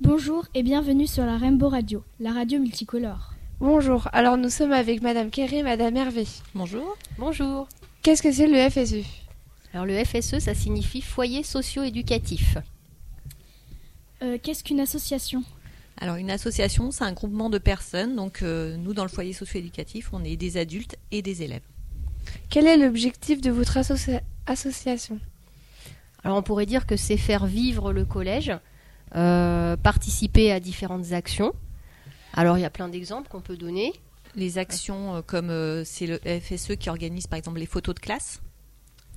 Bonjour et bienvenue sur la Rainbow Radio, la radio multicolore. Bonjour, alors nous sommes avec Madame Kerry et Madame Hervé. Bonjour. Bonjour. Qu'est-ce que c'est le FSE Alors le FSE, ça signifie foyer socio-éducatif. Euh, Qu'est-ce qu'une association? Alors une association, c'est un groupement de personnes. Donc euh, nous, dans le foyer socio-éducatif, on est des adultes et des élèves. Quel est l'objectif de votre associa- association? Alors on pourrait dire que c'est faire vivre le collège, participer à différentes actions. Alors il y a plein d'exemples qu'on peut donner. Les actions euh, comme euh, c'est le FSE qui organise par exemple les photos de classe,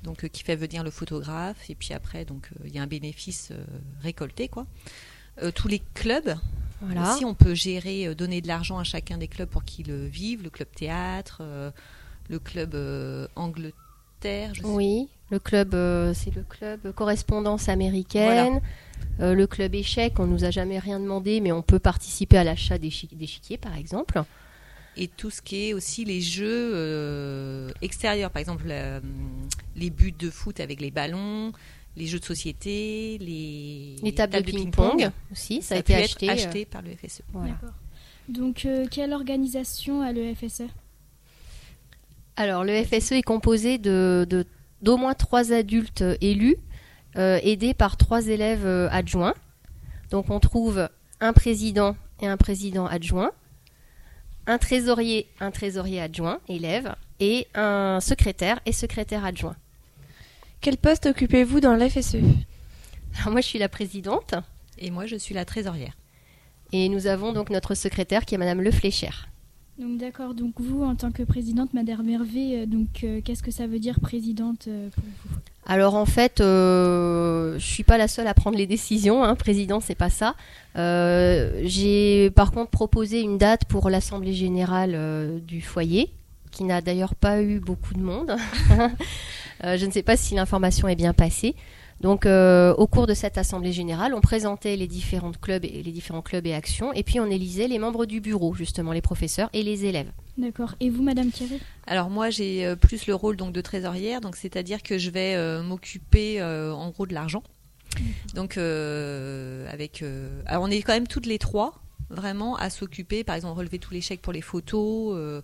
donc euh, qui fait venir le photographe et puis après donc euh, il y a un bénéfice euh, récolté quoi. Euh, tous les clubs Voilà. aussi on peut gérer, euh, donner de l'argent à chacun des clubs pour qu'ils le vivent, le club théâtre, euh, le club euh, Angleterre, je sais Oui, le club, euh, c'est le club correspondance américaine. Euh, le club échec, on nous a jamais rien demandé, mais on peut participer à l'achat d'échi- d'échiquiers, par exemple. et tout ce qui est aussi les jeux euh, extérieurs, par exemple euh, les buts de foot avec les ballons, les jeux de société, les, Les tables de ping-pong aussi, ça, a été être acheté. acheté par le FSE. voilà. D'accord. Donc, euh, quelle organisation a le FSE Alors, le FSE est composé de de- d'au moins trois adultes élus, euh, aidés par trois élèves euh, adjoints. Donc, on trouve un président et un président adjoint, un trésorier, un trésorier adjoint, élève, et un secrétaire et secrétaire adjoint. Quel poste occupez-vous dans l'FSE Alors, moi, je suis la présidente, Et moi, je suis la trésorière. et nous avons donc notre secrétaire qui est Madame Le Fléchère. Donc, d'accord. Donc, vous, en tant que présidente, Madame Hervé, euh, donc, euh, qu'est-ce que ça veut dire présidente euh, pour vous Alors en fait, euh, je suis pas la seule à prendre les décisions. Hein, président, c'est pas ça. J'ai par contre proposé une date pour l'assemblée générale du foyer, qui n'a d'ailleurs pas eu beaucoup de monde. Je ne sais pas si l'information est bien passée. Donc, euh, au cours de cette assemblée générale, on présentait les différents clubs et les différents clubs et actions, et puis on élisait les membres du bureau, justement les professeurs et les élèves. D'accord. Et vous, Madame Thierry? Alors moi, j'ai euh, plus le rôle donc de trésorière, donc c'est-à-dire que je vais euh, m'occuper euh, en gros de l'argent. Donc euh, avec, euh, alors on est quand même toutes les trois vraiment à s'occuper, par exemple relever tous les chèques pour les photos.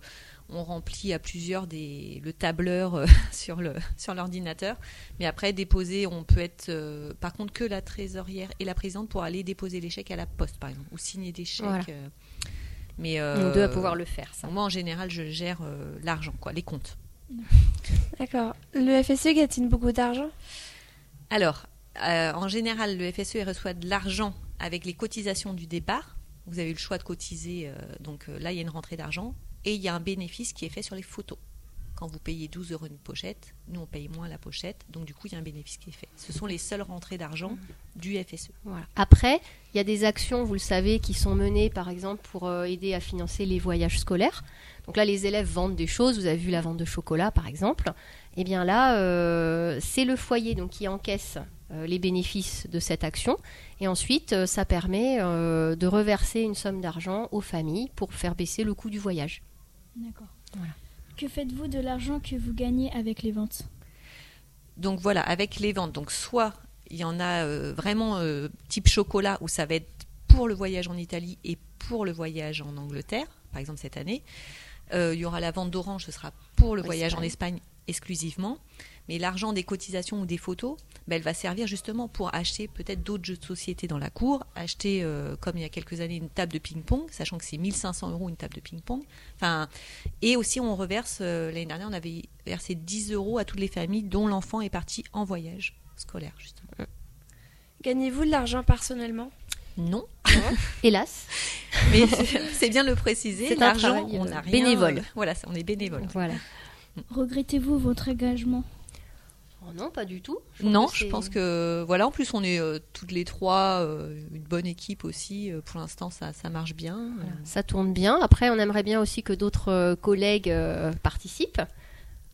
On remplit à plusieurs des, le tableur euh, sur le sur l'ordinateur, mais après déposer, on peut être euh, par contre que la trésorière et la présidente pour aller déposer les chèques à la poste par exemple ou signer des chèques. Voilà. euh, mais Nous deux à pouvoir le faire, ça. moi, en général, je gère euh, l'argent, quoi, les comptes. D'accord. Le FSE gagne-t-il beaucoup d'argent? Alors, euh, en général, le FSE reçoit de l'argent avec les cotisations du départ. Vous avez eu le choix de cotiser, euh, donc euh, là, il y a une rentrée d'argent. Et il y a un bénéfice qui est fait sur les photos. Quand vous payez 12 euros une pochette, nous, on paye moins la pochette. Donc, du coup, il y a un bénéfice qui est fait. Ce sont les seules rentrées d'argent du E. FSE. Voilà. Après, il y a des actions, vous le savez, qui sont menées, par exemple, pour euh, aider à financer les voyages scolaires. Donc là, les élèves vendent des choses. Vous avez vu la vente de chocolat, par exemple. Eh bien là, euh, c'est le foyer donc qui encaisse euh, les bénéfices de cette action. Et ensuite, ça permet euh, de reverser une somme d'argent aux familles pour faire baisser le coût du voyage. D'accord. Voilà. Que faites-vous de l'argent que vous gagnez avec les ventes? Donc voilà, avec les ventes, donc soit il y en a euh, vraiment euh, type chocolat où ça va être pour le voyage en Italie et pour le voyage en Angleterre, par exemple cette année. Euh, il y aura la vente d'orange, ce sera pour le voyage en Espagne. Exclusivement. Mais l'argent des cotisations ou des photos, ben, elle va servir justement pour acheter peut-être d'autres jeux de société dans la cour, acheter, euh, comme il y a quelques années, une table de ping-pong, sachant que c'est 1500 euros une table de ping-pong. Enfin, et aussi, on reverse, euh, l'année dernière, on avait versé 10 euros à toutes les familles dont l'enfant est parti en voyage scolaire, justement. Gagnez-vous de l'argent personnellement? Non, Hélas. mais c'est bien de le préciser. C'est un L'argent, travail, on euh, n'a rien. bénévole. Voilà, on est bénévole. Voilà. Regrettez-vous votre engagement? Oh non, pas du tout. Non, je pense que voilà. En plus, on est euh, toutes les trois euh, une bonne équipe aussi. Euh, pour l'instant, ça, ça marche bien. Euh, Voilà, ça tourne bien. Après, on aimerait bien aussi que d'autres euh, collègues euh, participent.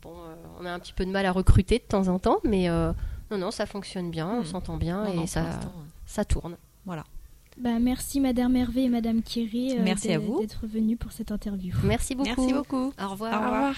Bon, euh, on a un petit peu de mal à recruter de temps en temps, mais euh, non, non, ça fonctionne bien, on Hmm. s'entend bien non, et non, ça, ça tourne. Voilà. bah, Merci Madame Hervé et Madame Kiri Merci à vous. d'être venues pour cette interview. Merci beaucoup. Merci beaucoup. Au revoir. Au revoir.